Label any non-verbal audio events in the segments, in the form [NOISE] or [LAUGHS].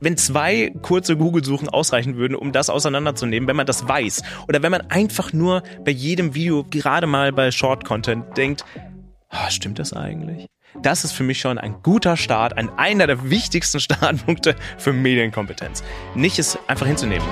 wenn zwei kurze Google-Suchen ausreichen würden, um das auseinanderzunehmen, wenn man das weiß. Oder wenn man einfach nur bei jedem Video, gerade mal bei Short-Content, denkt, oh, stimmt das eigentlich? Das ist für mich schon ein guter Start, ein einer der wichtigsten [LAUGHS] Startpunkte für Medienkompetenz. Nicht es einfach hinzunehmen.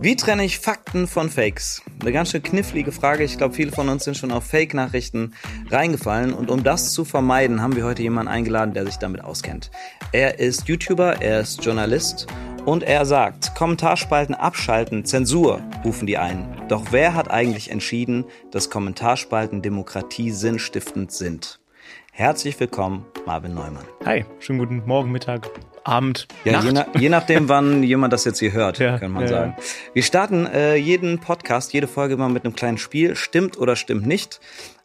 Wie trenne ich Fakten von Fakes? Eine ganz schön knifflige Frage. Ich glaube, viele von uns sind schon auf Fake-Nachrichten reingefallen. Und um das zu vermeiden, haben wir heute jemanden eingeladen, der sich damit auskennt. Er ist YouTuber, er ist Journalist und er sagt, Kommentarspalten abschalten, Zensur, rufen die ein. Doch wer hat eigentlich entschieden, dass Kommentarspalten Demokratie sinnstiftend sind? Herzlich willkommen, Marvin Neumann. Hi, schönen guten Morgen, Mittag, Abend, ja, Nacht. Je, na, je, nachdem, wann jemand das jetzt hier hört, ja, kann man ja, sagen. Wir starten äh, jeden Podcast, jede Folge mal mit einem kleinen Spiel. Stimmt oder stimmt nicht.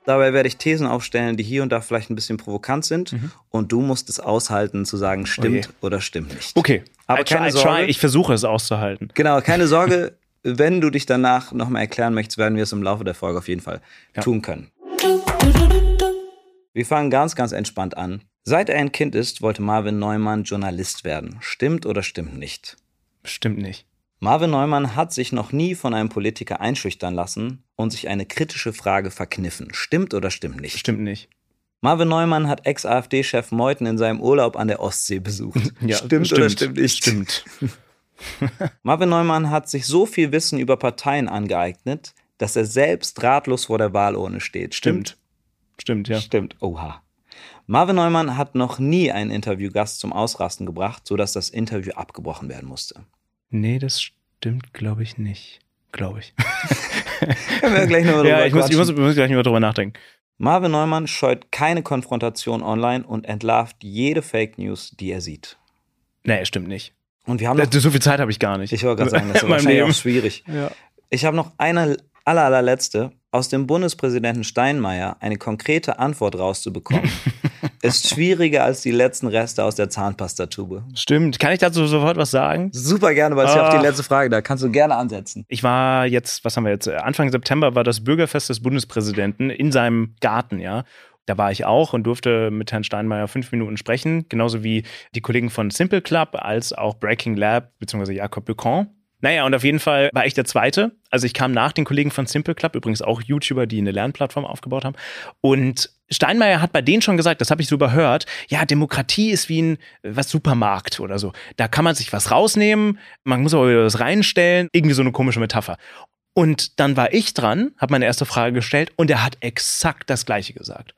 Dabei werde ich Thesen aufstellen, die hier und da vielleicht ein bisschen provokant sind. Mhm. Und du musst es aushalten, zu sagen, stimmt okay. oder stimmt nicht. Okay, aber I keine try, Sorge. Ich versuche es auszuhalten. Genau, keine [LAUGHS] Sorge. wenn du dich danach nochmal erklären möchtest, werden wir es im Laufe der Folge auf jeden Fall tun können. Wir fangen ganz, ganz entspannt an. Seit er ein Kind ist, wollte Marvin Neumann Journalist werden. Stimmt oder stimmt nicht? Stimmt nicht. Marvin Neumann hat sich noch nie von einem Politiker einschüchtern lassen und sich eine kritische Frage verkniffen. Stimmt oder stimmt nicht? Stimmt nicht. Marvin Neumann hat Ex-AfD-Chef Meuthen in seinem Urlaub an der Ostsee besucht. [LAUGHS] Ja, stimmt, stimmt oder stimmt nicht? Stimmt. [LAUGHS] [LAUGHS] Marvin Neumann hat sich so viel Wissen über Parteien angeeignet, dass er selbst ratlos vor der Wahlurne steht. Stimmt? Stimmt, ja. Stimmt. Oha. Marvin Neumann hat noch nie einen Interviewgast zum Ausrasten gebracht, sodass das Interview abgebrochen werden musste. Nee, das stimmt, glaube ich, nicht. Glaube ich. [LAUGHS] Können wir gleich nochmal drüber Ja, ich muss, ich, muss, ich muss gleich mal drüber nachdenken. Marvin Neumann scheut keine Konfrontation online und entlarvt jede Fake News, die er sieht. Nee, stimmt nicht. Und wir haben noch, so viel Zeit habe ich gar nicht. Ich wollte gerade sagen, das [LAUGHS] ist wahrscheinlich Leben. auch schwierig. Ja. Ich habe noch eine aller, allerletzte, aus dem Bundespräsidenten Steinmeier eine konkrete Antwort rauszubekommen, [LAUGHS] ist schwieriger als die letzten Reste aus der Zahnpastatube. Stimmt. Kann ich dazu sofort was sagen? Super gerne, weil es ja auch die letzte Frage, da kannst du gerne ansetzen. Ich war jetzt, was haben wir jetzt? Anfang September war das Bürgerfest des Bundespräsidenten in seinem Garten, ja. Da war ich auch und durfte mit Herrn Steinmeier fünf Minuten sprechen, genauso wie die Kollegen von Simple Club als auch Breaking Lab bzw. Jakob Bucon. Naja, und auf jeden Fall war ich der Zweite. Also ich kam nach den Kollegen von Simple Club, übrigens auch YouTuber, die eine Lernplattform aufgebaut haben. Und Steinmeier hat bei denen schon gesagt, das habe ich so überhört, ja, Demokratie ist wie ein was Supermarkt oder so. Da kann man sich was rausnehmen, man muss aber wieder was reinstellen, irgendwie so eine komische Metapher. Und dann war ich dran, habe meine erste Frage gestellt und er hat exakt das gleiche gesagt.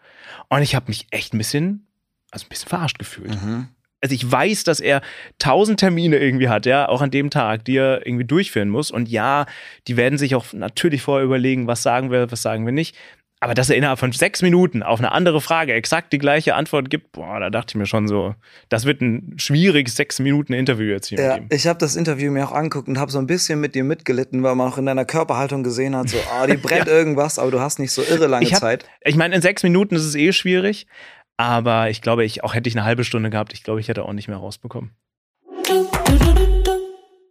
Und ich habe mich echt ein bisschen, also ein bisschen verarscht gefühlt. Mhm also ich weiß, dass er tausend Termine irgendwie hat, ja, auch an dem Tag, die er irgendwie durchführen muss. Und ja, die werden sich auch natürlich vorher überlegen, was sagen wir, was sagen wir nicht. Aber dass er innerhalb von sechs Minuten auf eine andere Frage exakt die gleiche Antwort gibt, boah, da dachte ich mir schon so, das wird ein schwieriges sechs Minuten Interview jetzt hier. Ja, ich habe das Interview mir auch angeguckt und habe so ein bisschen mit dir mitgelitten, weil man auch in deiner Körperhaltung gesehen hat, so, ah, die [LAUGHS] brennt ja. irgendwas, aber du hast nicht so irre lange ich hab, Zeit. Ich meine, in sechs Minuten ist es eh schwierig. Aber ich glaube, ich auch hätte ich eine halbe Stunde gehabt, ich glaube, ich hätte auch nicht mehr rausbekommen.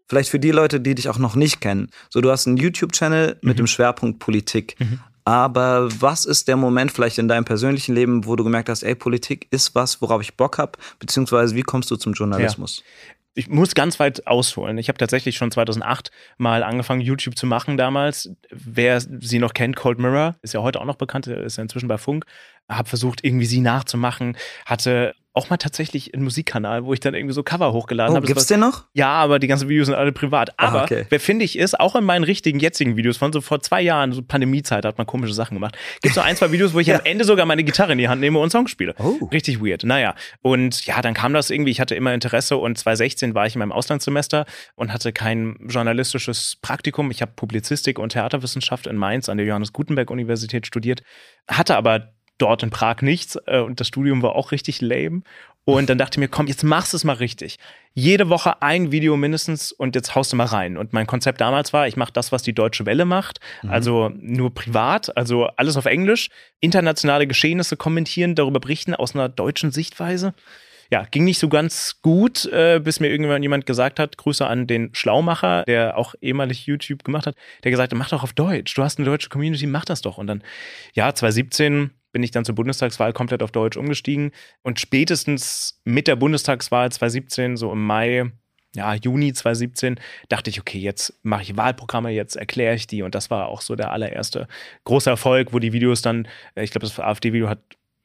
Vielleicht für die Leute, die dich auch noch nicht kennen. So, du hast einen YouTube-Channel mit mhm. dem Schwerpunkt Politik. Mhm. Aber was ist der Moment vielleicht in deinem persönlichen Leben, wo du gemerkt hast, ey, Politik ist was, worauf ich Bock habe? Beziehungsweise wie kommst du zum Journalismus? Ja ich muss ganz weit ausholen. Ich habe tatsächlich schon 2008 mal angefangen, YouTube zu machen damals. Wer sie noch kennt, Cold Mirror, ist ja heute auch noch bekannt, ist ja inzwischen bei Funk. Habe versucht, irgendwie sie nachzumachen. Hatte auch mal tatsächlich einen Musikkanal, wo ich dann irgendwie so Cover hochgeladen oh, habe. Gibt's den noch? Ja, aber die ganzen Videos sind alle privat. Aber ah, okay. wer finde ich ist, auch in meinen richtigen jetzigen Videos von so vor zwei Jahren, so Pandemiezeit, hat man komische Sachen gemacht. Gibt so ein, zwei Videos, wo ich [LAUGHS] ja. am Ende sogar meine Gitarre in die Hand nehme und Songs spiele. Oh. Richtig weird. Naja. Und ja, dann kam das irgendwie, ich hatte immer Interesse und 2016 war ich in meinem Auslandssemester und hatte kein journalistisches Praktikum. Ich habe Publizistik und Theaterwissenschaft in Mainz an der Johannes Gutenberg Universität studiert, hatte aber dort in Prag nichts äh, und das Studium war auch richtig lame. Und dann dachte ich mir, komm, jetzt machst du es mal richtig. Jede Woche ein Video mindestens und jetzt haust du mal rein. Und mein Konzept damals war, ich mache das, was die Deutsche Welle macht, mhm. also nur privat, also alles auf Englisch, internationale Geschehnisse kommentieren, darüber berichten aus einer deutschen Sichtweise. ja, ging nicht so ganz gut, äh, bis mir irgendwann jemand gesagt hat, Grüße an den Schlaumacher, der auch ehemalig YouTube gemacht hat, der gesagt hat, mach doch auf Deutsch, du hast eine deutsche Community, mach das doch. Und dann, ja, 2017 bin ich dann zur Bundestagswahl komplett auf Deutsch umgestiegen und spätestens mit der Bundestagswahl 2017, so im Mai, ja, Juni 2017, dachte ich, okay, jetzt mache ich Wahlprogramme, jetzt erkläre ich die. Und das war auch so der allererste große Erfolg, wo die Videos dann, äh, ich glaube, das AfD-Video hat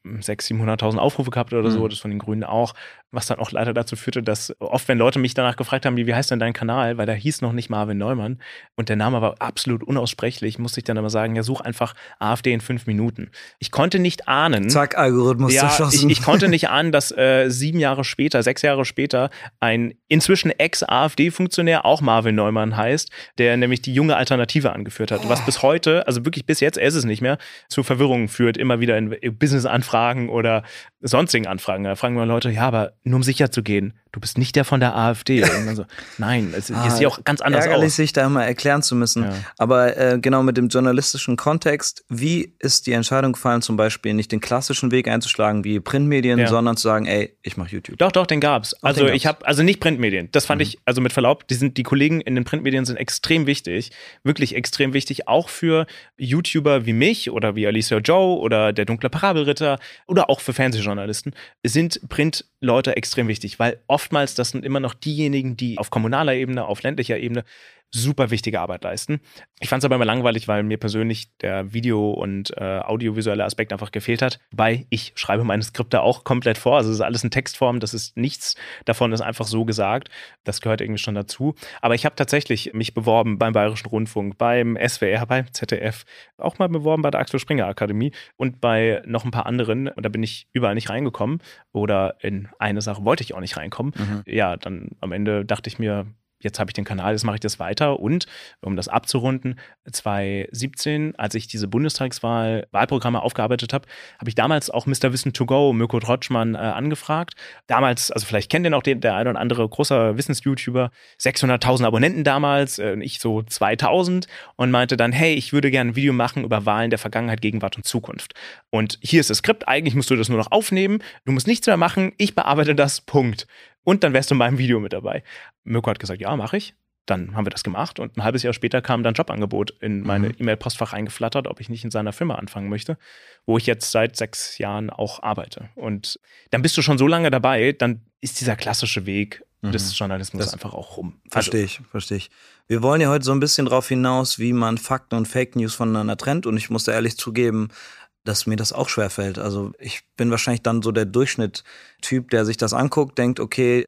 600.000, 700.000 Aufrufe gehabt oder so, mhm. das von den Grünen auch was dann auch leider dazu führte, dass oft, wenn Leute mich danach gefragt haben, wie, wie heißt denn dein Kanal, weil da hieß noch nicht Marvin Neumann und der Name war absolut unaussprechlich, musste ich dann immer sagen, ja, such einfach AfD in fünf Minuten. Ich konnte nicht ahnen. Zack, Algorithmus ja, zerschossen. Ich, ich konnte nicht [LAUGHS] ahnen, dass äh, sieben Jahre später, sechs Jahre später, ein inzwischen Ex-AfD-Funktionär auch Marvin Neumann heißt, der nämlich die junge Alternative angeführt hat. Was bis heute, also wirklich bis jetzt, er ist es nicht mehr, zu Verwirrungen führt, immer wieder in Business-Anfragen oder sonstigen Anfragen. Da fragen wir Leute, ja, aber nur um sicher zu gehen, du bist nicht der von der AfD. So, nein, es [LAUGHS] ah, sieht auch ganz anders ärgerlich, aus. sich da immer erklären zu müssen. Ja. Aber äh, genau mit dem journalistischen Kontext, wie ist die Entscheidung gefallen, zum Beispiel nicht den klassischen Weg einzuschlagen wie Printmedien, ja. sondern zu sagen, ey, ich mache YouTube? Doch, doch, den gab's. Ach, also den ich habe, also nicht Printmedien. Das fand mhm. ich, also mit Verlaub, die sind die Kollegen in den Printmedien sind extrem wichtig, wirklich extrem wichtig, auch für YouTuber wie mich oder wie Alicia Joe oder der dunkle Parabelritter oder auch für Fernsehjournalisten sind Printleute extrem wichtig, weil oft oftmals, das sind immer noch diejenigen, die auf kommunaler Ebene, auf ländlicher Ebene super wichtige Arbeit leisten. Ich fand es aber immer langweilig, weil mir persönlich der Video- und äh, audiovisuelle Aspekt einfach gefehlt hat. Weil ich schreibe meine Skripte auch komplett vor. Also es ist alles in Textform, das ist nichts davon ist einfach so gesagt. Das gehört irgendwie schon dazu. Aber ich habe tatsächlich mich beworben beim Bayerischen Rundfunk, beim SWR, beim ZDF, auch mal beworben bei der Axel Springer Akademie und bei noch ein paar anderen. Und da bin ich überall nicht reingekommen. Oder in eine Sache wollte ich auch nicht reinkommen. Mhm. Ja, dann am Ende dachte ich mir, jetzt habe ich den Kanal, jetzt mache ich das weiter. Und um das abzurunden, 2017, als ich diese Bundestagswahl Wahlprogramme aufgearbeitet habe, habe ich damals auch Mr. Wissen to Go, Mirko Trotschmann, äh, angefragt. Damals, also vielleicht kennt ihr noch den, der ein oder andere großer Wissens-YouTuber, 600.000 Abonnenten damals, äh, ich so 2000 und meinte dann, hey, ich würde gerne ein Video machen über Wahlen der Vergangenheit, Gegenwart und Zukunft. Und hier ist das Skript, eigentlich musst du das nur noch aufnehmen, du musst nichts mehr machen, ich bearbeite das, Punkt und dann wärst du in meinem Video mit dabei. Mirko hat gesagt, ja, mache ich. Dann haben wir das gemacht und ein halbes Jahr später kam dann Jobangebot in meine mhm. E-Mail-Postfach eingeflattert, ob ich nicht in seiner Firma anfangen möchte, wo ich jetzt seit sechs Jahren auch arbeite. Und dann bist du schon so lange dabei, dann ist dieser klassische Weg mhm. des Journalismus das einfach auch rum. Verstehe also, ich, verstehe ich. Wir wollen ja heute so ein bisschen darauf hinaus, wie man Fakten und Fake News voneinander trennt. Und ich muss da ehrlich zugeben, dass mir das auch schwer fällt. Also ich bin wahrscheinlich dann so der Durchschnitt-Typ, der sich das anguckt, denkt, okay,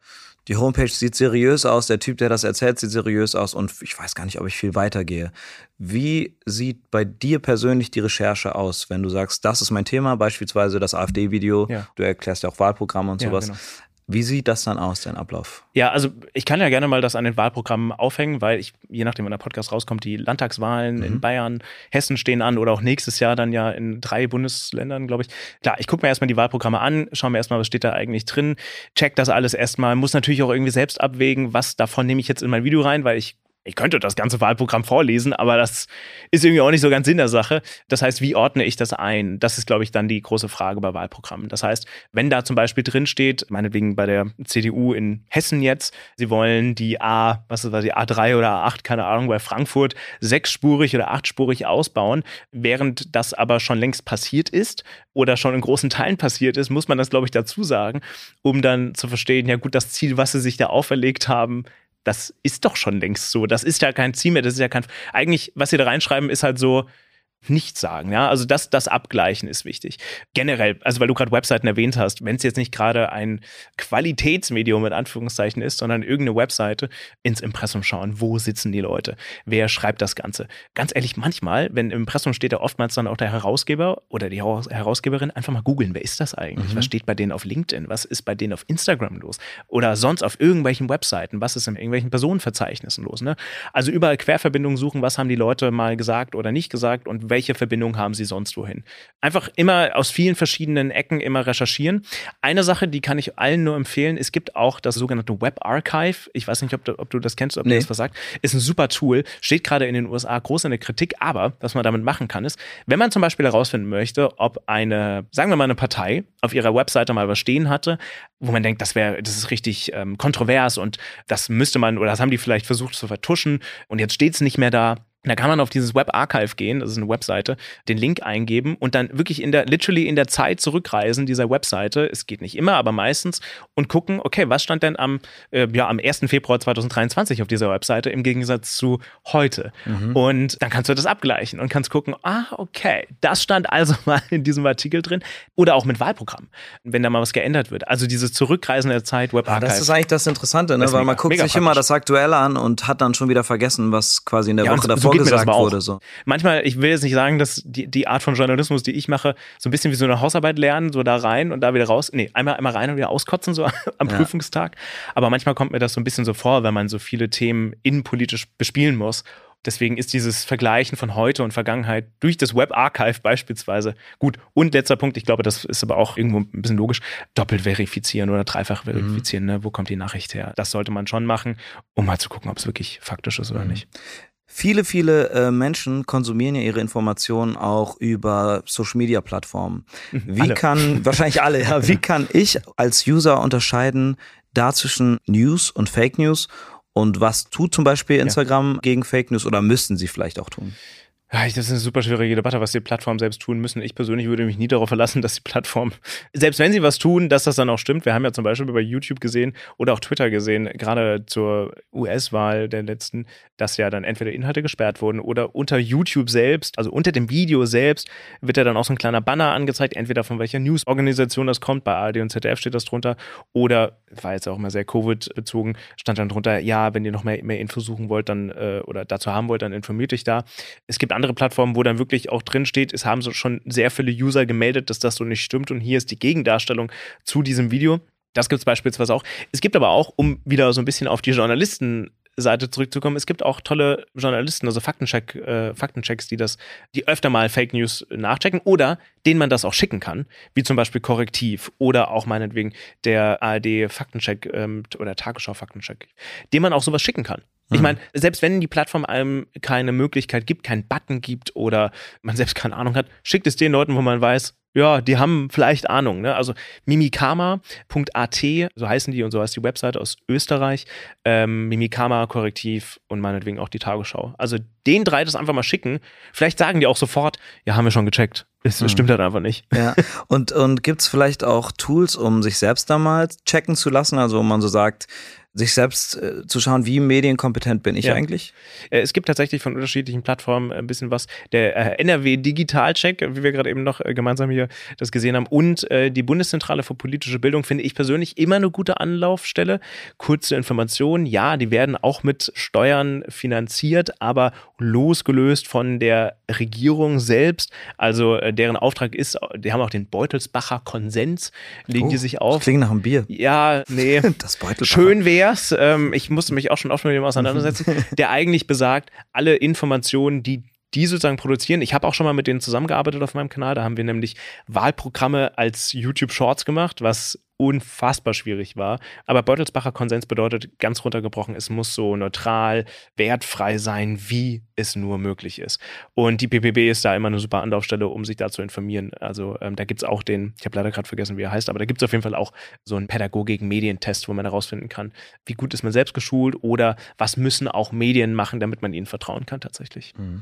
die Homepage sieht seriös aus, der Typ, der das erzählt, sieht seriös aus und ich weiß gar nicht, ob ich viel weitergehe. Wie sieht bei dir persönlich die Recherche aus, wenn du sagst, das ist mein Thema, beispielsweise das AfD-Video, ja. du erklärst ja auch Wahlprogramme und sowas. Ja, genau. Wie sieht das dann aus, dein Ablauf? Ja, also ich kann ja gerne mal das an den Wahlprogrammen aufhängen, weil ich, je nachdem, wann der Podcast rauskommt, die Landtagswahlen mhm. in Bayern, Hessen stehen an oder auch nächstes Jahr dann ja in drei Bundesländern, glaube ich. Klar, ich gucke mir erstmal die Wahlprogramme an, schaue mir erstmal, was steht da eigentlich drin, check das alles erstmal, muss natürlich auch irgendwie selbst abwägen, was davon nehme ich jetzt in mein Video rein, weil ich ich könnte das ganze Wahlprogramm vorlesen, aber das ist irgendwie auch nicht so ganz Sinn der Sache. Das heißt, wie ordne ich das ein? Das ist, glaube ich, dann die große Frage bei Wahlprogrammen. Das heißt, wenn da zum Beispiel drin steht, meinetwegen bei der CDU in Hessen jetzt, sie wollen die A, was ist das, die A3 oder A8, keine Ahnung, bei Frankfurt sechsspurig oder achtspurig ausbauen, während das aber schon längst passiert ist oder schon in großen Teilen passiert ist, muss man das, glaube ich, dazu sagen, um dann zu verstehen, ja gut, das Ziel, was sie sich da auferlegt haben, das ist doch schon längst so. Das ist ja kein Ziel mehr, das ist ja kein. Eigentlich, was sie da reinschreiben, ist halt so, nichts sagen. Ja, also das, das Abgleichen ist wichtig. Generell, also weil du gerade Webseiten erwähnt hast, wenn es jetzt nicht gerade ein Qualitätsmedium mit Anführungszeichen ist, sondern irgendeine Webseite, ins Impressum schauen, wo sitzen die Leute, wer schreibt das Ganze. Ganz ehrlich, manchmal, wenn im Impressum steht, da oftmals dann auch der Herausgeber oder die Herausgeberin, einfach mal googeln, wer ist das eigentlich? Mhm. Was steht bei denen auf LinkedIn? Was ist bei denen auf Instagram los? Oder sonst auf irgendwelchen Webseiten? Was ist in irgendwelchen Personenverzeichnissen los? Ne? Also überall Querverbindungen suchen, was haben die Leute mal gesagt oder nicht gesagt und welche Verbindung haben sie sonst wohin. Einfach immer aus vielen verschiedenen Ecken immer recherchieren. Eine Sache, die kann ich allen nur empfehlen, es gibt auch das sogenannte Web Archive. Ich weiß nicht, ob du, ob du das kennst, ob nee. du das was sagt. Ist ein super Tool, steht gerade in den USA groß in der Kritik, aber was man damit machen kann, ist, wenn man zum Beispiel herausfinden möchte, ob eine, sagen wir mal, eine Partei auf ihrer Webseite mal was stehen hatte, wo man denkt, das wäre, das ist richtig ähm, kontrovers und das müsste man, oder das haben die vielleicht versucht zu vertuschen und jetzt steht es nicht mehr da, da kann man auf dieses Web Archive gehen, das ist eine Webseite, den Link eingeben und dann wirklich in der, literally in der Zeit zurückreisen dieser Webseite. Es geht nicht immer, aber meistens und gucken, okay, was stand denn am, äh, ja, am 1. Februar 2023 auf dieser Webseite im Gegensatz zu heute. Mhm. Und dann kannst du das abgleichen und kannst gucken, ah, okay, das stand also [LAUGHS] mal in diesem Artikel drin. Oder auch mit Wahlprogrammen, wenn da mal was geändert wird. Also dieses Zurückreisen der Zeit, Web Archive. Ja, das ist eigentlich das Interessante, ne? weil mega, man guckt sich immer das Aktuelle an und hat dann schon wieder vergessen, was quasi in der ja, Woche davor auch. Wurde, so. Manchmal, ich will jetzt nicht sagen, dass die, die Art von Journalismus, die ich mache, so ein bisschen wie so eine Hausarbeit lernen, so da rein und da wieder raus. Nee, einmal, einmal rein und wieder auskotzen, so [LAUGHS] am ja. Prüfungstag. Aber manchmal kommt mir das so ein bisschen so vor, wenn man so viele Themen innenpolitisch bespielen muss. Deswegen ist dieses Vergleichen von heute und Vergangenheit durch das Web Archive beispielsweise gut. Und letzter Punkt, ich glaube, das ist aber auch irgendwo ein bisschen logisch, doppelt verifizieren oder dreifach verifizieren. Mhm. Ne? Wo kommt die Nachricht her? Das sollte man schon machen, um mal zu gucken, ob es wirklich faktisch ist oder mhm. nicht. Viele, viele äh, Menschen konsumieren ja ihre Informationen auch über Social Media Plattformen. Mhm, wie alle. kann, [LAUGHS] wahrscheinlich alle, ja, wie kann ich als User unterscheiden da zwischen News und Fake News? Und was tut zum Beispiel Instagram ja. gegen Fake News oder müssten sie vielleicht auch tun? Das ist eine super schwierige Debatte, was die Plattformen selbst tun müssen. Ich persönlich würde mich nie darauf verlassen, dass die Plattform, selbst wenn sie was tun, dass das dann auch stimmt. Wir haben ja zum Beispiel bei YouTube gesehen oder auch Twitter gesehen, gerade zur US-Wahl der letzten, dass ja dann entweder Inhalte gesperrt wurden oder unter YouTube selbst, also unter dem Video selbst, wird ja dann auch so ein kleiner Banner angezeigt, entweder von welcher News-Organisation das kommt, bei ARD und ZDF steht das drunter, oder, war jetzt auch mal sehr Covid-bezogen, stand dann drunter, ja, wenn ihr noch mehr, mehr Info suchen wollt, dann, äh, oder dazu haben wollt, dann informiert dich da. Es gibt andere Plattformen, wo dann wirklich auch drin steht, es haben so schon sehr viele User gemeldet, dass das so nicht stimmt und hier ist die Gegendarstellung zu diesem Video. Das gibt es beispielsweise auch. Es gibt aber auch, um wieder so ein bisschen auf die Journalisten Seite zurückzukommen, es gibt auch tolle Journalisten, also Faktencheck, äh, Faktenchecks, die das, die öfter mal Fake News nachchecken oder denen man das auch schicken kann, wie zum Beispiel Korrektiv oder auch meinetwegen der ARD Faktencheck ähm, oder Tagesschau Faktencheck, dem man auch sowas schicken kann. Ich mhm. meine, selbst wenn die Plattform einem keine Möglichkeit gibt, keinen Button gibt oder man selbst keine Ahnung hat, schickt es den Leuten, wo man weiß, ja, die haben vielleicht Ahnung. Ne? Also mimikama.at, so heißen die und so heißt die Webseite aus Österreich. Ähm, Mimikama, Korrektiv und meinetwegen auch die Tagesschau. Also den drei das einfach mal schicken. Vielleicht sagen die auch sofort, ja, haben wir schon gecheckt. Das hm. stimmt halt einfach nicht. Ja. Und, und gibt es vielleicht auch Tools, um sich selbst da mal checken zu lassen? Also, wo man so sagt, sich selbst äh, zu schauen, wie medienkompetent bin ich ja. eigentlich? Äh, es gibt tatsächlich von unterschiedlichen Plattformen ein bisschen was. Der äh, NRW Digitalcheck, wie wir gerade eben noch äh, gemeinsam hier das gesehen haben, und äh, die Bundeszentrale für politische Bildung finde ich persönlich immer eine gute Anlaufstelle. Kurze Informationen, ja, die werden auch mit Steuern finanziert, aber losgelöst von der Regierung selbst. Also äh, deren Auftrag ist, die haben auch den Beutelsbacher Konsens, legen oh, die sich auf. Das klingt nach einem Bier. Ja, nee. [LAUGHS] das Beutelsbacher. Schön wäre Vers, ähm, ich musste mich auch schon oft mit dem auseinandersetzen, [LAUGHS] der eigentlich besagt, alle Informationen, die die sozusagen produzieren. Ich habe auch schon mal mit denen zusammengearbeitet auf meinem Kanal. Da haben wir nämlich Wahlprogramme als YouTube Shorts gemacht, was unfassbar schwierig war. Aber Beutelsbacher Konsens bedeutet ganz runtergebrochen, es muss so neutral, wertfrei sein, wie es nur möglich ist. Und die PPB ist da immer eine super Anlaufstelle, um sich da zu informieren. Also ähm, da gibt es auch den, ich habe leider gerade vergessen, wie er heißt, aber da gibt es auf jeden Fall auch so einen Pädagogik-Medientest, wo man herausfinden kann, wie gut ist man selbst geschult oder was müssen auch Medien machen, damit man ihnen vertrauen kann tatsächlich. Mhm.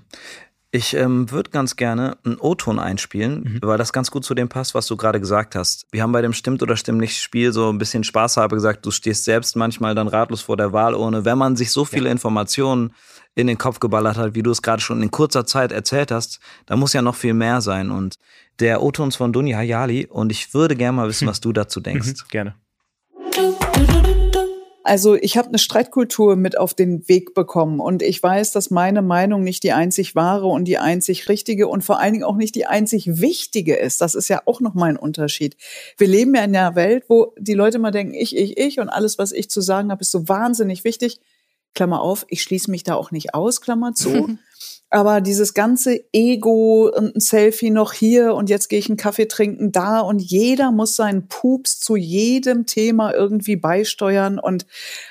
Ich ähm, würde ganz gerne einen O-Ton einspielen, mhm. weil das ganz gut zu dem passt, was du gerade gesagt hast. Wir haben bei dem Stimmt oder Stimmt nicht Spiel so ein bisschen Spaß habe gesagt, du stehst selbst manchmal dann ratlos vor der Wahl ohne, wenn man sich so viele ja. Informationen in den Kopf geballert hat, wie du es gerade schon in kurzer Zeit erzählt hast, da muss ja noch viel mehr sein. Und der O-Ton ist von Dunja Hayali und ich würde gerne mal wissen, [LAUGHS] was du dazu denkst. Mhm, gerne. Also ich habe eine Streitkultur mit auf den Weg bekommen und ich weiß, dass meine Meinung nicht die einzig wahre und die einzig richtige und vor allen Dingen auch nicht die einzig wichtige ist. Das ist ja auch noch mal ein Unterschied. Wir leben ja in einer Welt, wo die Leute mal denken, ich, ich, ich und alles, was ich zu sagen habe, ist so wahnsinnig wichtig. Klammer auf, ich schließe mich da auch nicht aus, Klammer zu. [LAUGHS] Aber dieses ganze Ego und ein Selfie noch hier und jetzt gehe ich einen Kaffee trinken da und jeder muss seinen Pups zu jedem Thema irgendwie beisteuern und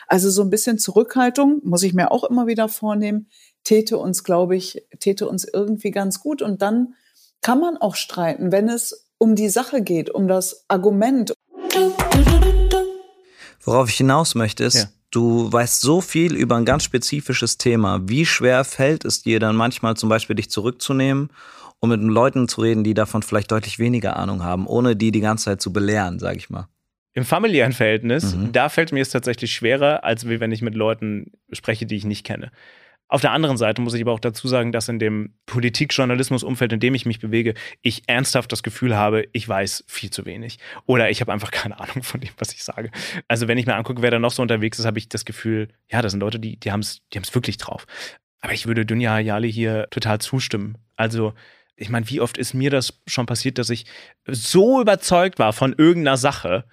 also so ein bisschen Zurückhaltung muss ich mir auch immer wieder vornehmen, täte uns, glaube ich, täte uns irgendwie ganz gut und dann kann man auch streiten, wenn es um die Sache geht, um das Argument. Worauf ich hinaus möchte, ist, ja. Du weißt so viel über ein ganz spezifisches Thema. Wie schwer fällt es dir dann manchmal zum Beispiel dich zurückzunehmen um mit Leuten zu reden, die davon vielleicht deutlich weniger Ahnung haben, ohne die die ganze Zeit zu belehren, sag ich mal? Im familiären Verhältnis, mhm. da fällt mir es tatsächlich schwerer, als wenn ich mit Leuten spreche, die ich nicht kenne. Auf der anderen Seite muss ich aber auch dazu sagen, dass in dem Politik-Journalismus-Umfeld, in dem ich mich bewege, ich ernsthaft das Gefühl habe, ich weiß viel zu wenig. Oder ich habe einfach keine Ahnung von dem, was ich sage. Also wenn ich mir angucke, wer da noch so unterwegs ist, habe ich das Gefühl, ja, das sind Leute, die, die haben es die wirklich drauf. Aber ich würde Dunja Hayali hier total zustimmen. Also ich meine, wie oft ist mir das schon passiert, dass ich so überzeugt war von irgendeiner Sache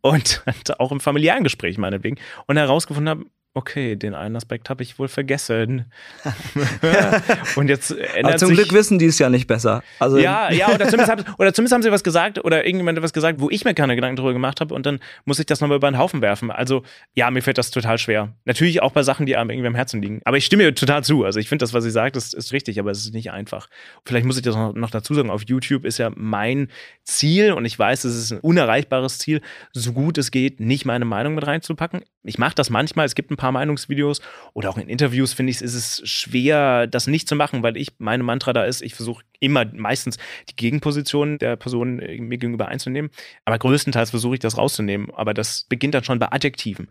und [LAUGHS] auch im familiären Gespräch meinetwegen und herausgefunden habe, okay, den einen Aspekt habe ich wohl vergessen. [LAUGHS] und jetzt ändert Aber zum sich, Glück wissen die es ja nicht besser. Also ja, ja, oder zumindest, haben, [LAUGHS] oder zumindest haben sie was gesagt oder irgendjemand was gesagt, wo ich mir keine Gedanken drüber gemacht habe und dann muss ich das nochmal über den Haufen werfen. Also ja, mir fällt das total schwer. Natürlich auch bei Sachen, die einem irgendwie am Herzen liegen. Aber ich stimme ihr total zu. Also ich finde das, was sie sagt, ist, ist richtig, aber es ist nicht einfach. Vielleicht muss ich das noch dazu sagen, auf YouTube ist ja mein Ziel und ich weiß, es ist ein unerreichbares Ziel, so gut es geht, nicht meine Meinung mit reinzupacken. Ich mache das manchmal, es gibt ein paar Meinungsvideos oder auch in Interviews, finde ich, ist es schwer, das nicht zu machen, weil ich, meine Mantra da ist, ich versuche immer meistens die Gegenposition der Person äh, mir gegenüber einzunehmen. Aber größtenteils versuche ich das rauszunehmen. Aber das beginnt dann schon bei Adjektiven.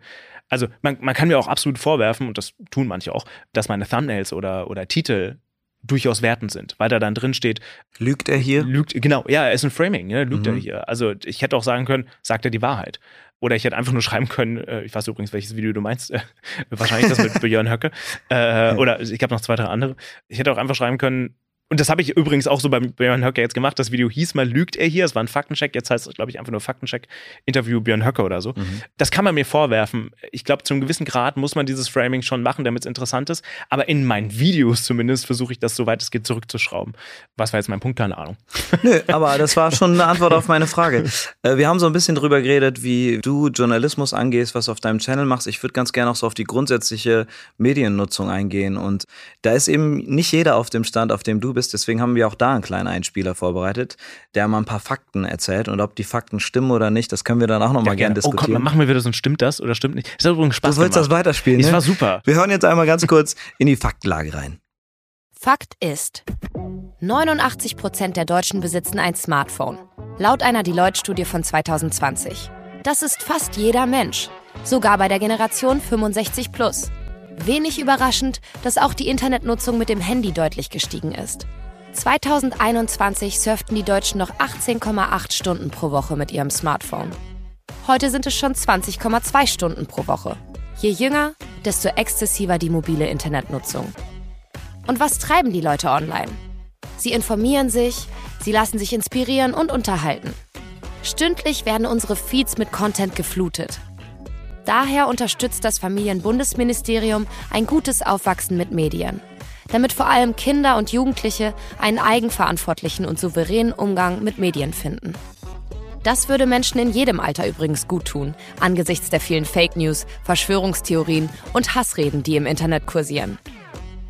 Also man, man kann mir auch absolut vorwerfen, und das tun manche auch, dass meine Thumbnails oder, oder Titel durchaus wertend sind, weil da dann drin steht. Lügt er hier? Lügt, genau, ja, er ist ein Framing, ne, lügt mhm. er hier. Also ich hätte auch sagen können, sagt er die Wahrheit. Oder ich hätte einfach nur schreiben können, äh, ich weiß übrigens, welches Video du meinst, äh, wahrscheinlich das mit [LAUGHS] Björn Höcke. Äh, oder ich habe noch zwei, drei andere. Ich hätte auch einfach schreiben können, und das habe ich übrigens auch so beim Björn Höcker jetzt gemacht. Das Video hieß mal, lügt er hier? Es war ein Faktencheck. Jetzt heißt es, glaube ich, einfach nur Faktencheck, Interview Björn Höcker oder so. Mhm. Das kann man mir vorwerfen. Ich glaube, zu einem gewissen Grad muss man dieses Framing schon machen, damit es interessant ist. Aber in meinen Videos zumindest versuche ich das, soweit es geht, zurückzuschrauben. Was war jetzt mein Punkt? Keine Ahnung. [LAUGHS] Nö, aber das war schon eine Antwort auf meine Frage. Äh, wir haben so ein bisschen drüber geredet, wie du Journalismus angehst, was du auf deinem Channel machst. Ich würde ganz gerne auch so auf die grundsätzliche Mediennutzung eingehen. Und da ist eben nicht jeder auf dem Stand, auf dem du bist. Deswegen haben wir auch da einen kleinen Einspieler vorbereitet, der mal ein paar Fakten erzählt. Und ob die Fakten stimmen oder nicht, das können wir dann auch noch ja, mal gerne diskutieren. Oh, komm, machen wir wieder so ein Stimmt das oder stimmt nicht? Das hat übrigens Spaß Du gemacht. das weiterspielen, Das ne? war super. Wir hören jetzt einmal ganz kurz in die Faktenlage rein. Fakt ist, 89 Prozent der Deutschen besitzen ein Smartphone. Laut einer Deloitte-Studie von 2020. Das ist fast jeder Mensch. Sogar bei der Generation 65 plus. Wenig überraschend, dass auch die Internetnutzung mit dem Handy deutlich gestiegen ist. 2021 surften die Deutschen noch 18,8 Stunden pro Woche mit ihrem Smartphone. Heute sind es schon 20,2 Stunden pro Woche. Je jünger, desto exzessiver die mobile Internetnutzung. Und was treiben die Leute online? Sie informieren sich, sie lassen sich inspirieren und unterhalten. Stündlich werden unsere Feeds mit Content geflutet. Daher unterstützt das Familienbundesministerium ein gutes Aufwachsen mit Medien damit vor allem Kinder und Jugendliche einen eigenverantwortlichen und souveränen Umgang mit Medien finden. Das würde Menschen in jedem Alter übrigens gut tun, angesichts der vielen Fake News, Verschwörungstheorien und Hassreden, die im Internet kursieren.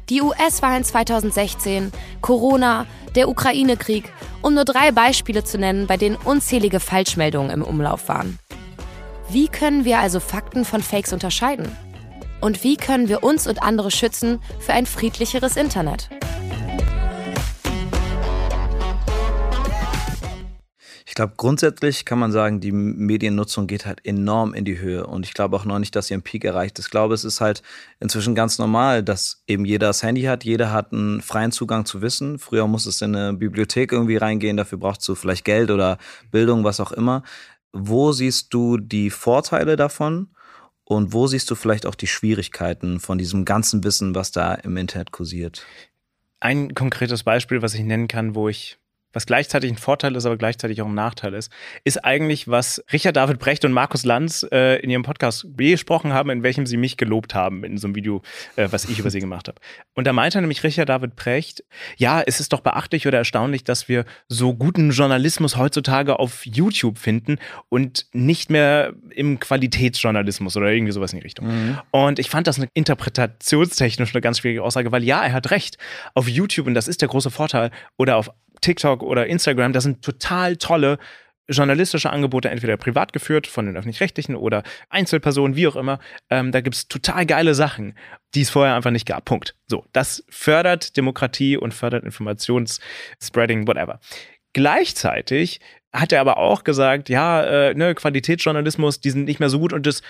Die US-Wahlen 2016, Corona, der Ukraine-Krieg, um nur drei Beispiele zu nennen, bei denen unzählige Falschmeldungen im Umlauf waren. Wie können wir also Fakten von Fakes unterscheiden? Und wie können wir uns und andere schützen für ein friedlicheres Internet? Ich glaube, grundsätzlich kann man sagen, die Mediennutzung geht halt enorm in die Höhe. Und ich glaube auch noch nicht, dass sie einen Peak erreicht. Ich glaube, es ist halt inzwischen ganz normal, dass eben jeder das Handy hat. Jeder hat einen freien Zugang zu Wissen. Früher muss es in eine Bibliothek irgendwie reingehen. Dafür brauchst du vielleicht Geld oder Bildung, was auch immer. Wo siehst du die Vorteile davon? Und wo siehst du vielleicht auch die Schwierigkeiten von diesem ganzen Wissen, was da im Internet kursiert? Ein konkretes Beispiel, was ich nennen kann, wo ich was gleichzeitig ein Vorteil ist, aber gleichzeitig auch ein Nachteil ist, ist eigentlich, was Richard David Brecht und Markus Lanz äh, in ihrem Podcast besprochen haben, in welchem sie mich gelobt haben, in so einem Video, äh, was ich über sie gemacht habe. Und da meinte nämlich Richard David Brecht, ja, es ist doch beachtlich oder erstaunlich, dass wir so guten Journalismus heutzutage auf YouTube finden und nicht mehr im Qualitätsjournalismus oder irgendwie sowas in die Richtung. Mhm. Und ich fand das eine interpretationstechnisch eine ganz schwierige Aussage, weil ja, er hat recht. Auf YouTube, und das ist der große Vorteil, oder auf TikTok oder Instagram, das sind total tolle journalistische Angebote, entweder privat geführt von den öffentlich-rechtlichen oder Einzelpersonen, wie auch immer. Ähm, da es total geile Sachen, die es vorher einfach nicht gab. Punkt. So, das fördert Demokratie und fördert Informationsspreading, whatever. Gleichzeitig hat er aber auch gesagt, ja, äh, ne, Qualitätsjournalismus, die sind nicht mehr so gut und das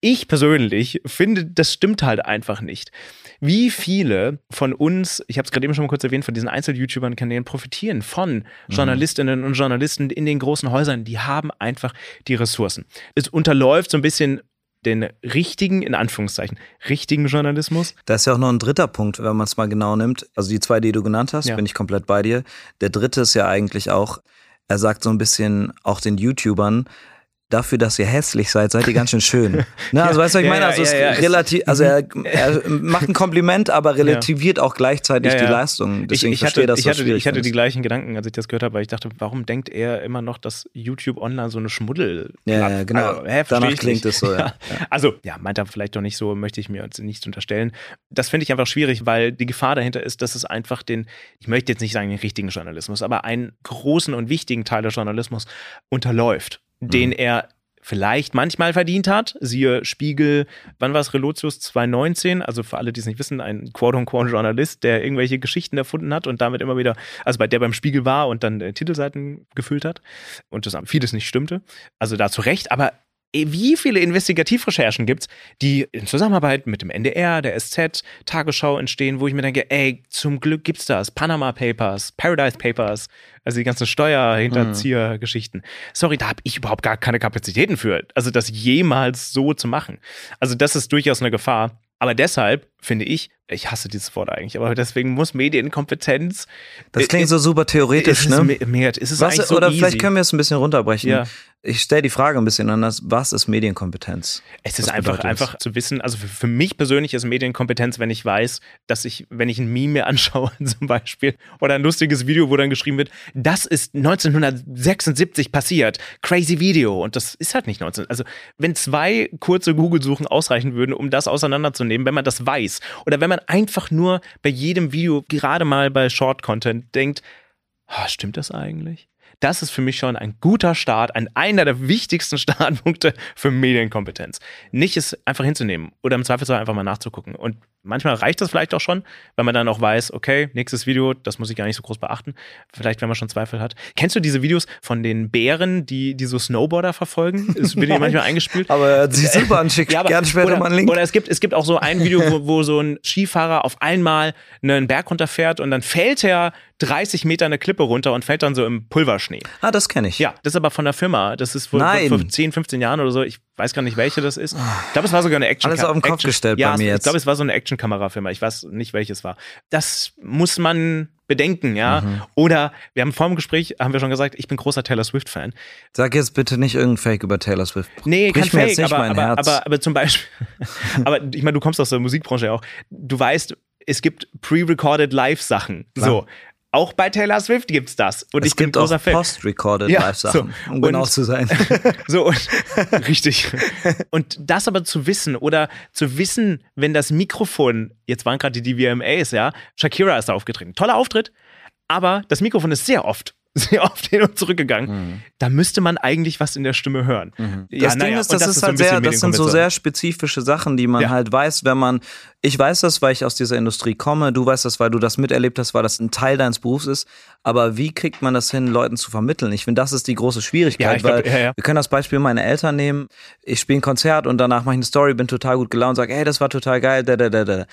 ich persönlich finde, das stimmt halt einfach nicht. Wie viele von uns, ich habe es gerade eben schon mal kurz erwähnt, von diesen Einzel-YouTubern-Kanälen profitieren von mhm. Journalistinnen und Journalisten in den großen Häusern, die haben einfach die Ressourcen. Es unterläuft so ein bisschen den richtigen, in Anführungszeichen, richtigen Journalismus. Da ist ja auch noch ein dritter Punkt, wenn man es mal genau nimmt. Also die zwei, die du genannt hast, ja. bin ich komplett bei dir. Der dritte ist ja eigentlich auch, er sagt so ein bisschen auch den YouTubern, dafür, dass ihr hässlich seid, seid ihr ganz schön schön. [LAUGHS] Ne? Also weißt du, was ich meine? Also, ja, ja, relativ, also er, mhm. er, macht ein Kompliment, aber relativiert auch gleichzeitig die Leistung. Deswegen ich, ich hatte, das ich hatte, ich hatte die gleichen Gedanken, als ich das gehört habe, weil ich dachte, warum denkt er immer noch, dass YouTube online so eine Schmuddel Ja, genau. Also, hä, Danach klingt es so, ja. [LAUGHS] Also, ja, meint er vielleicht doch nicht so, möchte ich mir nicht unterstellen. Das finde ich einfach schwierig, weil die Gefahr dahinter ist, dass es einfach den, ich möchte jetzt nicht sagen den richtigen Journalismus, aber einen großen und wichtigen Teil des Journalismus unterläuft den mhm. er vielleicht manchmal verdient hat. Siehe Spiegel, wann war es Relotius 2019? Also für alle, die es nicht wissen, ein quote-unquote Journalist, der irgendwelche Geschichten erfunden hat und damit immer wieder, also bei der beim Spiegel war und dann äh, Titelseiten gefüllt hat und das vieles nicht stimmte. Also dazu recht, aber wie viele Investigativrecherchen gibt es, die in Zusammenarbeit mit dem NDR, der SZ, Tagesschau entstehen, wo ich mir denke, ey, zum Glück gibt's das. Panama Papers, Paradise Papers, also die ganzen Steuerhinterzieher-Geschichten. Sorry, da habe ich überhaupt gar keine Kapazitäten für. Also das jemals so zu machen. Also das ist durchaus eine Gefahr. Aber deshalb finde ich, ich hasse dieses Wort eigentlich, aber deswegen muss Medienkompetenz. Das klingt so super theoretisch, ist ne? Mehr, ist es was, so oder easy. vielleicht können wir es ein bisschen runterbrechen. Ja. Ich stelle die Frage ein bisschen anders. Was ist Medienkompetenz? Es ist einfach, einfach zu wissen, also für, für, mich persönlich ist Medienkompetenz, wenn ich weiß, dass ich, wenn ich ein Meme mir [LAUGHS] anschaue [LAUGHS] zum Beispiel oder ein lustiges Video, wo dann geschrieben wird, das ist 1976 passiert, crazy Video und das ist halt nicht 19. Also wenn zwei kurze Google-Suchen ausreichen würden, um das auseinanderzunehmen, wenn man das weiß oder wenn man einfach nur bei jedem Video, gerade mal bei Short-Content, denkt, oh, stimmt das eigentlich? Das ist für mich schon ein guter Start, ein, einer der wichtigsten [LAUGHS] Startpunkte für Medienkompetenz. Nicht es einfach hinzunehmen oder im Zweifelsfall einfach mal nachzugucken. Und manchmal reicht das vielleicht auch schon, weil man dann auch weiß, okay, nächstes Video, das muss ich gar nicht so groß beachten. Vielleicht, wenn man schon Zweifel hat. Kennst du diese Videos von den Bären, die, die so Snowboarder verfolgen? [LAUGHS] Das wird dir manchmal eingespielt. Aber sie super [LAUGHS] anschicken. Ja, Gerne später oder, mal einen Link. Oder es gibt, es gibt auch so ein Video, wo, wo so ein Skifahrer auf einmal einen Berg runterfährt und dann fällt er 30 Meter eine Klippe runter und fällt dann so im Pulverschnee. Ah, das kenne ich. Ja, das ist aber von der Firma. Das ist vor, vor 10, 15 Jahren oder so. Ich weiß gar nicht, welche das ist. Ich glaube, es war sogar eine Action. Alles auf den Kopf Action gestellt ja, bei mir jetzt. Ich glaube, es war so eine Action-Kamerafirma. Ich weiß nicht, welches war. Das muss man bedenken, ja. Mhm. Oder wir haben vor dem Gespräch, haben wir schon gesagt, ich bin großer Taylor Swift-Fan. Sag jetzt bitte nicht irgendein Fake über Taylor Swift. Nee, Brich kein Fake, aber, aber, aber, aber, zum Beispiel, [LAUGHS] aber ich meine, du kommst aus der Musikbranche auch. Du weißt, es gibt pre-recorded Live-Sachen. So, auch bei Taylor Swift gibt es das. Und es ich gibt bin großer auch post-recorded ja, Live-Sachen, so. um genau zu sein. [LAUGHS] so, und, [LAUGHS] richtig. Und das aber zu wissen oder zu wissen, wenn das Mikrofon, jetzt waren gerade die DVMAs, ja, Shakira ist da aufgetreten. Toller Auftritt, aber das Mikrofon ist sehr oft sehr oft hin und zurück gegangen. Mhm. Da müsste man eigentlich was in der Stimme hören. Mhm. Ja, das Ding ist, das, das ist halt sehr, das sind so sehr spezifische Sachen, die man ja. halt weiß, wenn man, ich weiß das, weil ich aus dieser Industrie komme, du weißt das, weil du das miterlebt hast, weil das ein Teil deines Berufs ist. Aber wie kriegt man das hin, Leuten zu vermitteln? Ich finde, das ist die große Schwierigkeit, ja, weil glaub, wir können das Beispiel meine Eltern nehmen. Ich spiele ein Konzert und danach mache ich eine Story, bin total gut gelaunt, sage, hey, das war total geil, da, da, da, da.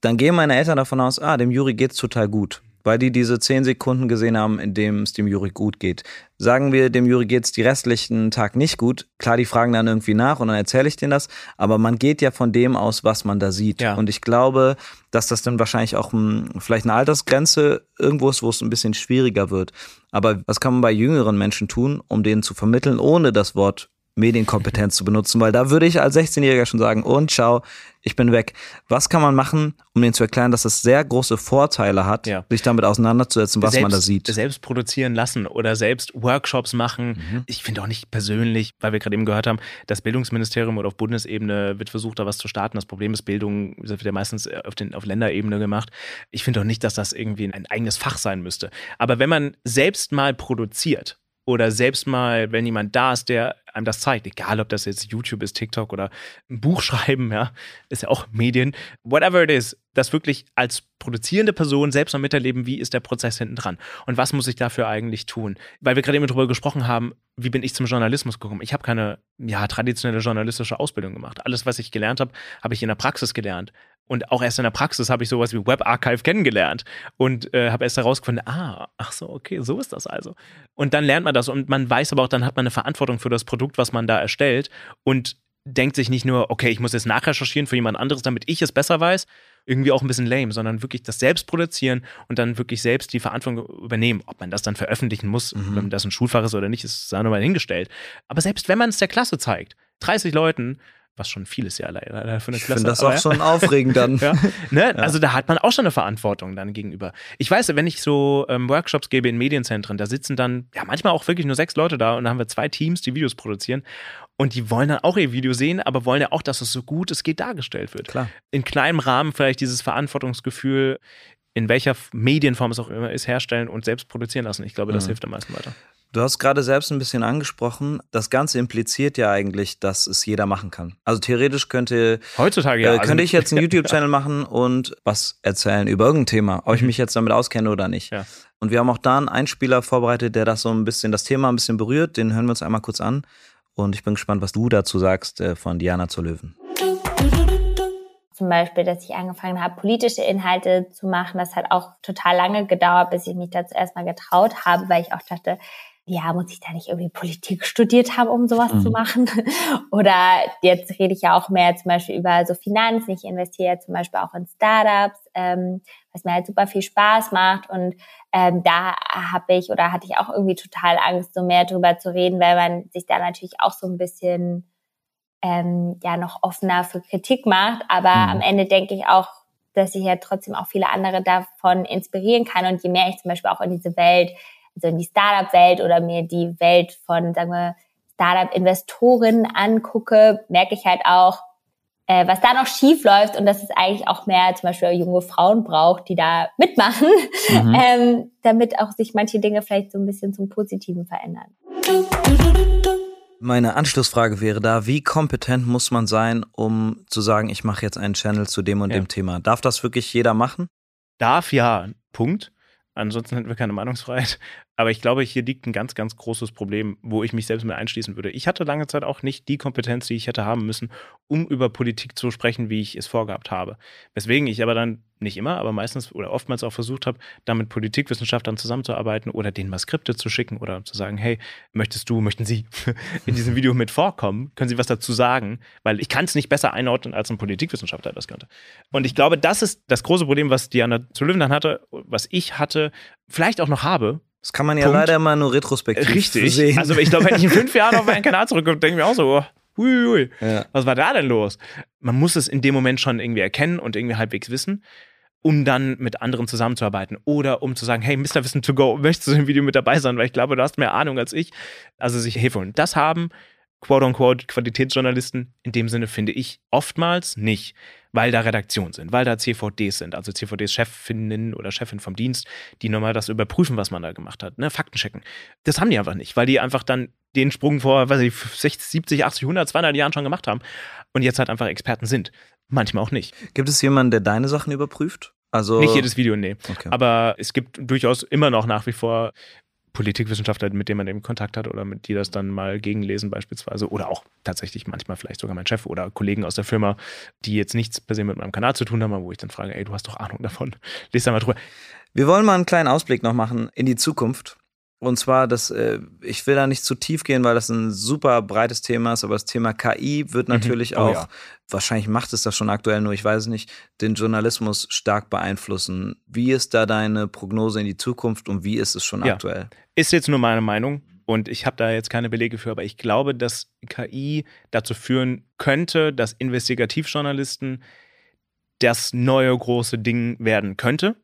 Dann gehen meine Eltern davon aus, ah, dem Juri geht's total gut weil die diese zehn Sekunden gesehen haben, in dem es dem Juri gut geht. Sagen wir, dem Juri geht es die restlichen Tag nicht gut. Klar, die fragen dann irgendwie nach und dann erzähle ich denen das. Aber man geht ja von dem aus, was man da sieht. Ja. Und ich glaube, dass das dann wahrscheinlich auch ein, vielleicht eine Altersgrenze irgendwo ist, wo es ein bisschen schwieriger wird. Aber was kann man bei jüngeren Menschen tun, um denen zu vermitteln, ohne das Wort Medienkompetenz zu benutzen, weil da würde ich als 16-Jähriger schon sagen, und ciao, ich bin weg. Was kann man machen, um denen zu erklären, dass es sehr große Vorteile hat, Ja. sich damit auseinanderzusetzen, was selbst, man da sieht? Selbst produzieren lassen oder selbst Workshops machen. Mhm. Ich finde auch nicht persönlich, weil wir gerade eben gehört haben, das Bildungsministerium oder auf Bundesebene wird versucht, da was zu starten. Das Problem ist, Bildung wird ja meistens auf, den, auf Länderebene gemacht. Ich finde auch nicht, dass das irgendwie ein eigenes Fach sein müsste. Aber wenn man selbst mal produziert, oder selbst mal, wenn jemand da ist, der einem das zeigt, egal ob das jetzt YouTube ist, TikTok oder ein Buch [LAUGHS] schreiben, ja, ist ja auch Medien, whatever it is, das wirklich als produzierende Person selbst mal miterleben, wie ist der Prozess hinten dran und was muss ich dafür eigentlich tun? Weil wir gerade eben darüber gesprochen haben, wie bin ich zum Journalismus gekommen? Ich habe keine ja, traditionelle journalistische Ausbildung gemacht. Alles, was ich gelernt habe, habe ich in der Praxis gelernt. Und auch erst in der Praxis habe ich sowas wie Web Archive kennengelernt und äh, habe erst herausgefunden, ah, ach so, okay, so ist das also. Und dann lernt man das und man weiß aber auch, dann hat man eine Verantwortung für das Produkt, was man da erstellt und denkt sich nicht nur, okay, ich muss jetzt nachrecherchieren für jemand anderes, damit ich es besser weiß, irgendwie auch ein bisschen lame, sondern wirklich das selbst produzieren und dann wirklich selbst die Verantwortung übernehmen. Ob man das dann veröffentlichen muss, Mhm. wenn das ein Schulfach ist oder nicht, ist da nochmal hingestellt. Aber selbst wenn man es der Klasse zeigt, 30 Leuten, was schon viel ist ja leider für eine Ich Klasse. finde das auch ja. schon aufregend dann. [LAUGHS] Ja, ne? Also da hat man auch schon eine Verantwortung dann gegenüber. Ich weiß, wenn ich so ähm, Workshops gebe in Medienzentren, da sitzen dann ja manchmal auch wirklich nur sechs Leute da und da haben wir zwei Teams, die Videos produzieren und die wollen dann auch ihr Video sehen, aber wollen ja auch, dass es so gut es geht dargestellt wird. Klar. In kleinem Rahmen vielleicht dieses Verantwortungsgefühl in welcher Medienform es auch immer ist, herstellen und selbst produzieren lassen. Ich glaube, das Mhm. hilft am meisten weiter. Du hast gerade selbst ein bisschen angesprochen, das Ganze impliziert ja eigentlich, dass es jeder machen kann. Also theoretisch könnte, Heutzutage ja. äh, also- könnte ich jetzt einen [LAUGHS] YouTube-Channel machen und was erzählen über irgendein Thema, ob ich Mhm. mich jetzt damit auskenne oder nicht. Ja. Und wir haben auch da einen Einspieler vorbereitet, der das so ein bisschen, das Thema ein bisschen berührt. Den hören wir uns einmal kurz an. Und ich bin gespannt, was du dazu sagst äh, von Diana zur Löwen. [LAUGHS] Zum Beispiel, dass ich angefangen habe, politische Inhalte zu machen. Das hat auch total lange gedauert, bis ich mich dazu erstmal getraut habe, weil ich auch dachte, ja, muss ich da nicht irgendwie Politik studiert haben, um sowas Mhm. zu machen? [LAUGHS] Oder jetzt rede ich ja auch mehr zum Beispiel über so Finanzen. Ich investiere ja zum Beispiel auch in Startups, ähm, was mir halt super viel Spaß macht. Und ähm, da habe ich oder hatte ich auch irgendwie total Angst, so mehr drüber zu reden, weil man sich da natürlich auch so ein bisschen ähm, ja noch offener für Kritik macht. Aber Mhm. am Ende denke ich auch, dass ich ja trotzdem auch viele andere davon inspirieren kann. Und je mehr ich zum Beispiel auch in diese Welt, also in die Startup-Welt oder mir die Welt von, sagen wir, Startup-Investoren angucke, merke ich halt auch, äh, was da noch schief läuft und dass es eigentlich auch mehr zum Beispiel junge Frauen braucht, die da mitmachen, Mhm. [LAUGHS] ähm, damit auch sich manche Dinge vielleicht so ein bisschen zum Positiven verändern. Meine Anschlussfrage wäre da, wie kompetent muss man sein, um zu sagen, ich mache jetzt einen Channel zu dem und Ja. dem Thema? Darf das wirklich jeder machen? Darf ja, Punkt. Ansonsten hätten wir keine Meinungsfreiheit. Aber ich glaube, hier liegt ein ganz, ganz großes Problem, wo ich mich selbst mit einschließen würde. Ich hatte lange Zeit auch nicht die Kompetenz, die ich hätte haben müssen, um über Politik zu sprechen, wie ich es vorgehabt habe. Weswegen ich aber dann nicht immer, aber meistens oder oftmals auch versucht habe, da mit Politikwissenschaftlern zusammenzuarbeiten oder denen mal Skripte zu schicken oder zu sagen, hey, möchtest du, möchten Sie [LAUGHS] in diesem Video mit vorkommen? Können Sie was dazu sagen? Weil ich kann es nicht besser einordnen, als ein Politikwissenschaftler das könnte. Und ich glaube, das ist das große Problem, was Diana zu Löwen dann hatte, was ich hatte, vielleicht auch noch habe. Das kann man ja Punkt. leider immer nur retrospektiv Richtig. sehen. Also ich glaube, wenn ich in fünf Jahren auf meinen Kanal zurückkomme, denke ich mir auch so, oh, hui, hui, ja. was war da denn los? Man muss es in dem Moment schon irgendwie erkennen und irgendwie halbwegs wissen, um dann mit anderen zusammenzuarbeiten oder um zu sagen, hey, Mr. Wissen to go, möchtest du im Video mit dabei sein, weil ich glaube, du hast mehr Ahnung als ich. Also sich Hilfe holen. Das haben quote-unquote Qualitätsjournalisten in dem Sinne, finde ich, oftmals nicht, weil da Redaktionen sind, weil da CVDs sind, also CVDs Chefinnen oder Chefin vom Dienst, die nochmal das überprüfen, was man da gemacht hat, ne, Fakten checken. Das haben die einfach nicht, weil die einfach dann den Sprung vor, weiß ich, 60, 70, 80, 100, 200 Jahren schon gemacht haben und jetzt halt einfach Experten sind. Manchmal auch nicht. Gibt es jemanden, der deine Sachen überprüft? Also Nicht jedes Video, nee. Okay. Aber es gibt durchaus immer noch nach wie vor Politikwissenschaftler, mit denen man eben Kontakt hat oder mit die das dann mal gegenlesen beispielsweise oder auch tatsächlich manchmal vielleicht sogar mein Chef oder Kollegen aus der Firma, die jetzt nichts per se mit meinem Kanal zu tun haben, aber wo ich dann frage, ey, du hast doch Ahnung davon, lies da mal drüber. Wir wollen mal einen kleinen Ausblick noch machen in die Zukunft. Und zwar, das, äh, ich will da nicht zu tief gehen, weil das ein super breites Thema ist, aber das Thema KI wird Mhm. natürlich Oh auch, ja. wahrscheinlich macht es das schon aktuell, nur ich weiß es nicht, den Journalismus stark beeinflussen. Wie ist da deine Prognose in die Zukunft und wie ist es schon Ja. aktuell? Ist jetzt nur meine Meinung und ich habe da jetzt keine Belege für, aber ich glaube, dass KI dazu führen könnte, dass Investigativjournalisten das neue große Ding werden könnte,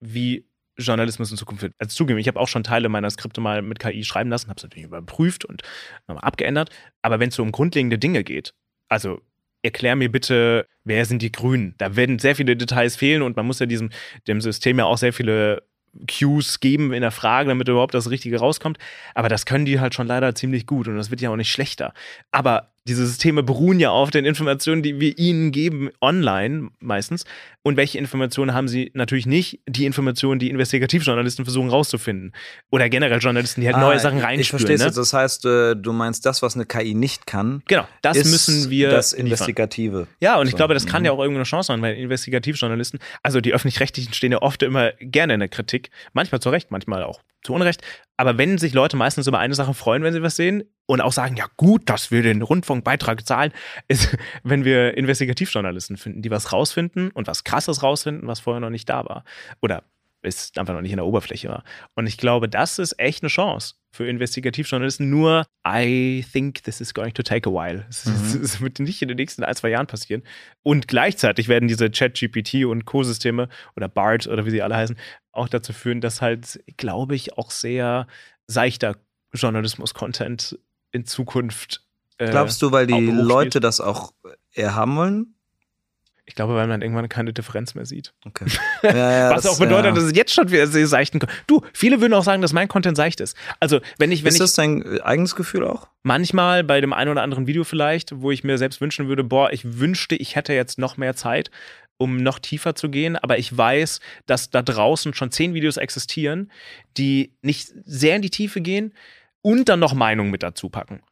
wie Journalismus in Zukunft wird. Also zugeben, ich habe auch schon Teile meiner Skripte mal mit KI schreiben lassen, habe es natürlich überprüft und nochmal abgeändert. Aber wenn es so um grundlegende Dinge geht, also erklär mir bitte, wer sind die Grünen? Da werden sehr viele Details fehlen und man muss ja diesem dem System ja auch sehr viele Cues geben in der Frage, damit überhaupt das Richtige rauskommt. Aber das können die halt schon leider ziemlich gut und das wird ja auch nicht schlechter. Aber diese Systeme beruhen ja auf den Informationen, die wir ihnen geben, online meistens. Und welche Informationen haben sie natürlich nicht? Die Informationen, die Investigativjournalisten versuchen rauszufinden. Oder generell Journalisten, die halt neue Sachen Ah, Ich reinspüren. verstehe ne? Das heißt, äh, du meinst, das, was eine KI nicht kann, Genau, das ist müssen wir das liefern. Investigative. Ja, und ich So, glaube, das kann mhm. ja auch irgendwo eine Chance sein, weil Investigativjournalisten, also die Öffentlich-Rechtlichen stehen ja oft immer gerne in der Kritik, manchmal zu Recht, manchmal auch zu Unrecht. Aber wenn sich Leute meistens über eine Sache freuen, wenn sie was sehen und auch sagen, ja gut, dass wir den Rundfunkbeitrag zahlen, [LAUGHS] ist, wenn wir Investigativjournalisten finden, die was rausfinden und was Krasses rausfinden, was vorher noch nicht da war. Oder es einfach noch nicht in der Oberfläche war. Und ich glaube, das ist echt eine Chance für Investigativjournalisten. Nur, I think this is going to take a while. Es, Mhm. wird nicht in den nächsten ein, zwei Jahren passieren. Und gleichzeitig werden diese Chat-GPT und Co-Systeme oder BART oder wie sie alle heißen, auch dazu führen, dass halt, glaube ich, auch sehr seichter Journalismus-Content in Zukunft. Äh, Glaubst du, weil die? Leute das auch eher haben wollen? Ich glaube, weil man irgendwann keine Differenz mehr sieht. Okay. [LAUGHS] Ja, ja, Was das- auch bedeutet, ja. dass es jetzt schon wieder sehr seichten. Du, viele würden auch sagen, dass mein Content seicht ist. Also, wenn ich, wenn ist ich das dein äh, eigenes Gefühl auch? manchmal bei dem einen oder anderen Video vielleicht, wo ich mir selbst wünschen würde, boah, ich wünschte, ich hätte jetzt noch mehr Zeit, um noch tiefer zu gehen, aber ich weiß, dass da draußen schon zehn Videos existieren, die nicht sehr in die Tiefe gehen und dann noch Meinungen mit dazu packen.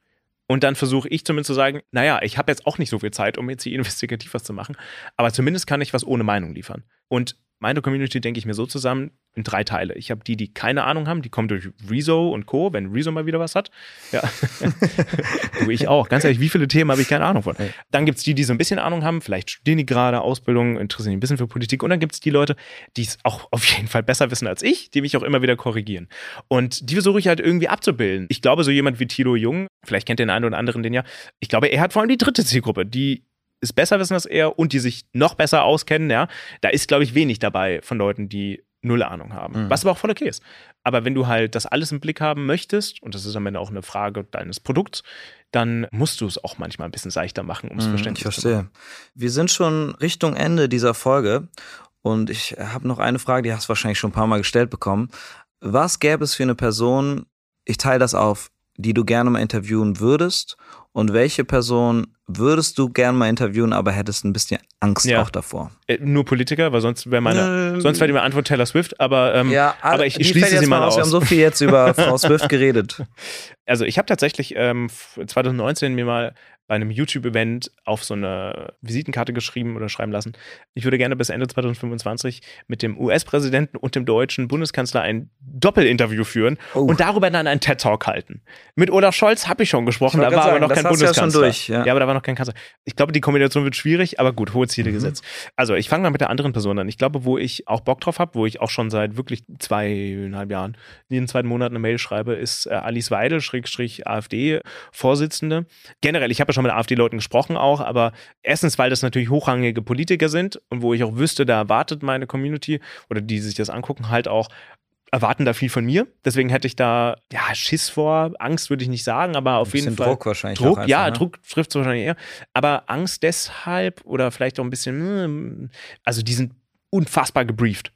Und dann versuche ich zumindest zu sagen, naja, ich habe jetzt auch nicht so viel Zeit, um jetzt hier [LAUGHS] investigativ was zu machen, aber zumindest kann ich was ohne Meinung liefern. Und meine Community denke ich mir so zusammen in drei Teile. Ich habe die, die keine Ahnung haben, die kommen durch Rezo und Co., wenn Rezo mal wieder was hat. Ja. [LAUGHS] du, ich auch. Ganz ehrlich, wie viele Themen habe ich keine Ahnung von? Dann gibt es die, die so ein bisschen Ahnung haben, vielleicht studieren die gerade Ausbildung, interessieren sich ein bisschen für Politik. Und dann gibt es die Leute, die es auch [LAUGHS] auf jeden Fall besser wissen als ich, die mich auch immer wieder korrigieren. Und die versuche ich halt irgendwie abzubilden. Ich glaube, so jemand wie Thilo Jung, vielleicht kennt den einen oder anderen den ja, ich glaube, er hat vor allem die dritte Zielgruppe, die es besser wissen als er und die sich noch besser auskennen, ja. Da ist, glaube ich, wenig dabei von Leuten, die null Ahnung haben. Mhm. Was aber auch voll okay ist. Aber wenn du halt das alles im Blick haben möchtest, und das ist am Ende auch eine Frage deines Produkts, dann musst du es auch manchmal ein bisschen seichter machen, um es Mhm, verständlich ich zu machen. verstehe. Wir sind schon Richtung Ende dieser Folge und ich habe noch eine Frage, die hast du wahrscheinlich schon ein paar Mal gestellt bekommen. Was gäbe es für eine Person, ich teile das auf, die du gerne mal interviewen würdest und welche Person würdest du gerne mal interviewen, aber hättest ein bisschen Angst Ja. auch davor? Äh, nur Politiker, weil sonst wäre meine, Ähm, sonst wäre die Antwort Taylor Swift, aber, ähm, Ja, aber ich die schließe sie mal. Wir aus. haben so viel jetzt über [LAUGHS] Frau Swift geredet. Also ich habe tatsächlich ähm, 2019 mir mal bei einem YouTube-Event auf so eine Visitenkarte geschrieben oder schreiben lassen. Ich würde gerne bis Ende 2025 mit dem US-Präsidenten und dem deutschen Bundeskanzler ein Doppelinterview führen Oh. und darüber dann einen TED-Talk halten. Mit Olaf Scholz habe ich schon gesprochen, Ich da war grad aber noch sagen, kein du ja schon Bundeskanzler. durch, ja. aber da war noch kein Kanzler. Ich glaube, die Kombination wird schwierig, aber gut, hohe Ziele Mhm. gesetzt. Also ich fange mal mit der anderen Person an. Ich glaube, wo ich auch Bock drauf habe, wo ich auch schon seit wirklich zweieinhalb Jahren jeden zweiten Monat eine Mail schreibe, ist äh, Alice Weidel, Schrägstrich AfD-Vorsitzende. Generell, ich habe ja schon mit AfD-Leuten gesprochen auch, aber erstens, weil das natürlich hochrangige Politiker sind und wo ich auch wüsste, da erwartet meine Community oder die sich das angucken, halt auch erwarten da viel von mir. Deswegen hätte ich da, ja, Schiss vor, Angst würde ich nicht sagen, aber auf jeden Fall. Druck wahrscheinlich. Druck, einfach, ja, ne? Druck trifft es wahrscheinlich eher. Aber Angst deshalb oder vielleicht auch ein bisschen, hm, also die sind unfassbar gebrieft.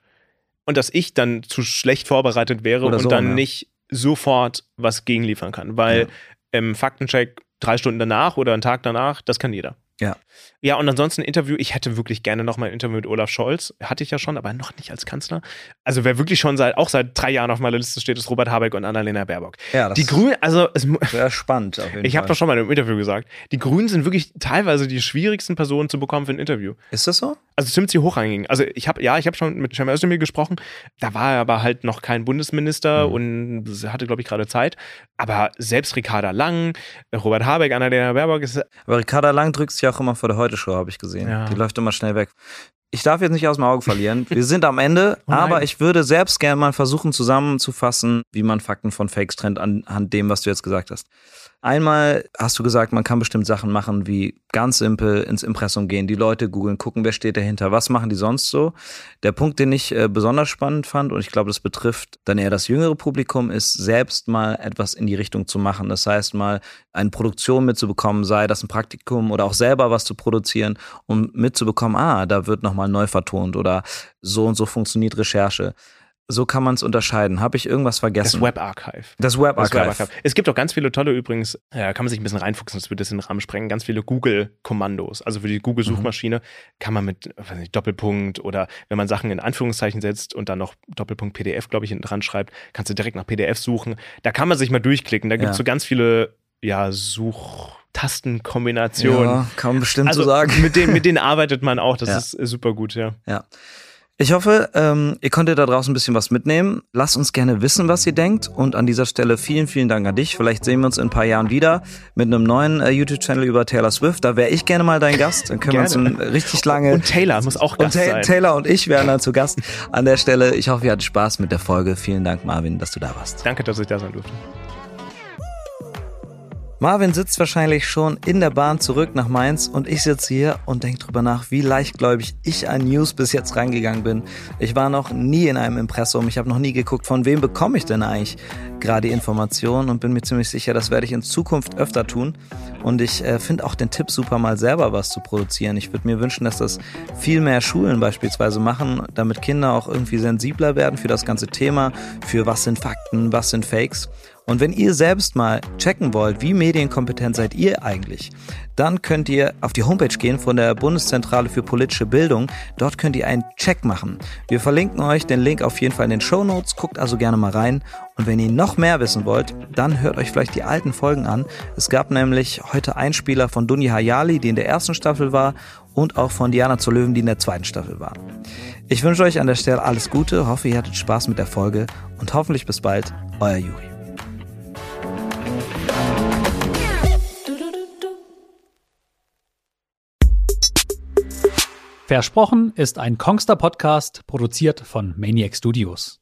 Und dass ich dann zu schlecht vorbereitet wäre Oder und so, dann ja. nicht sofort was gegenliefern kann. Weil Ja. ähm, Faktencheck drei Stunden danach oder einen Tag danach, das kann jeder. Ja. Ja, und ansonsten Interview. Ich hätte wirklich gerne noch mal ein Interview mit Olaf Scholz. Hatte ich ja schon, aber noch nicht als Kanzler. Also wer wirklich schon seit, auch seit drei Jahren auf meiner Liste steht, ist Robert Habeck und Annalena Baerbock. Ja, das Die Grünen, also es, wäre spannend auf jeden [LAUGHS] ich habe doch schon mal einem Interview gesagt, die Grünen sind wirklich teilweise die schwierigsten Personen zu bekommen für ein Interview. Ist das so? Also ziemlich hochrangig. Also ich habe, ja, ich habe schon mit Cem Özdemir gesprochen. Da war er aber halt noch kein Bundesminister mhm. und hatte, glaube ich, gerade Zeit. Aber selbst Ricarda Lang, Robert Habeck, Annalena Baerbock ist. Aber Ricarda Lang drückt sich auch immer vor der Heute-Show, habe ich gesehen. Ja. Die läuft immer schnell weg ich darf jetzt nicht aus dem Auge verlieren. Wir sind am Ende, [LAUGHS] oh aber ich würde selbst gerne mal versuchen zusammenzufassen, wie man Fakten von Fakes trennt anhand dem, was du jetzt gesagt hast. Einmal hast du gesagt, man kann bestimmt Sachen machen, wie ganz simpel ins Impressum gehen, die Leute googeln, gucken, wer steht dahinter, was machen die sonst so. Der Punkt, den ich äh, besonders spannend fand, und ich glaube, das betrifft dann eher das jüngere Publikum, ist selbst mal etwas in die Richtung zu machen. Das heißt, mal eine Produktion mitzubekommen, sei das ein Praktikum oder auch selber was zu produzieren, um mitzubekommen, ah, da wird nochmal neu vertont oder so und so funktioniert Recherche. So kann man es unterscheiden. Habe ich irgendwas vergessen? Das Webarchive. Das Webarchive. Web es gibt auch ganz viele tolle übrigens, ja, kann man sich ein bisschen reinfuchsen, das würde das in den Rahmen sprengen, ganz viele Google-Kommandos. Also für die Google-Suchmaschine mhm. kann man mit weiß nicht, Doppelpunkt oder wenn man Sachen in Anführungszeichen setzt und dann noch Doppelpunkt PDF, glaube ich, hinten dran schreibt, kannst du direkt nach PDF suchen. Da kann man sich mal durchklicken. Da gibt es ja. so ganz viele ja, Suchtastenkombinationen. Ja, kann man bestimmt also, so sagen. Mit denen, mit denen [LAUGHS] arbeitet man auch. Das ja. ist super gut, ja. Ja. Ich hoffe, ähm, ihr konntet da draußen ein bisschen was mitnehmen. Lasst uns gerne wissen, was ihr denkt. Und an dieser Stelle vielen, vielen Dank an dich. Vielleicht sehen wir uns in ein paar Jahren wieder mit einem neuen äh, YouTube-Channel über Taylor Swift. Da wäre ich gerne mal dein Gast. Dann können wir uns ein richtig lange. Und Taylor muss auch Gast und Ta sein. Taylor und ich wären dann zu Gast an der Stelle. Ich hoffe, ihr hattet Spaß mit der Folge. Vielen Dank, Marvin, dass du da warst. Danke, dass ich da sein durfte. Marvin sitzt wahrscheinlich schon in der Bahn zurück nach Mainz und ich sitze hier und denke drüber nach, wie leichtgläubig ich an News bis jetzt reingegangen bin. Ich war noch nie in einem Impressum, ich habe noch nie geguckt, von wem bekomme ich denn eigentlich gerade die Informationen und bin mir ziemlich sicher, das werde ich in Zukunft öfter tun. Und ich äh, finde auch den Tipp super, mal selber was zu produzieren. Ich würde mir wünschen, dass das viel mehr Schulen beispielsweise machen, damit Kinder auch irgendwie sensibler werden für das ganze Thema, für was sind Fakten, was sind Fakes. Und wenn ihr selbst mal checken wollt, wie medienkompetent seid ihr eigentlich, dann könnt ihr auf die Homepage gehen von der Bundeszentrale für politische Bildung. Dort könnt ihr einen Check machen. Wir verlinken euch den Link auf jeden Fall in den Show Notes. Guckt also gerne mal rein. Und wenn ihr noch mehr wissen wollt, dann hört euch vielleicht die alten Folgen an. Es gab nämlich heute Einspieler von Dunja Hayali, die in der ersten Staffel war, und auch von Diana zur Löwen, die in der zweiten Staffel war. Ich wünsche euch an der Stelle alles Gute, hoffe ihr hattet Spaß mit der Folge und hoffentlich bis bald, euer Juri. Versprochen ist ein Kongster Podcast, produziert von Maniac Studios.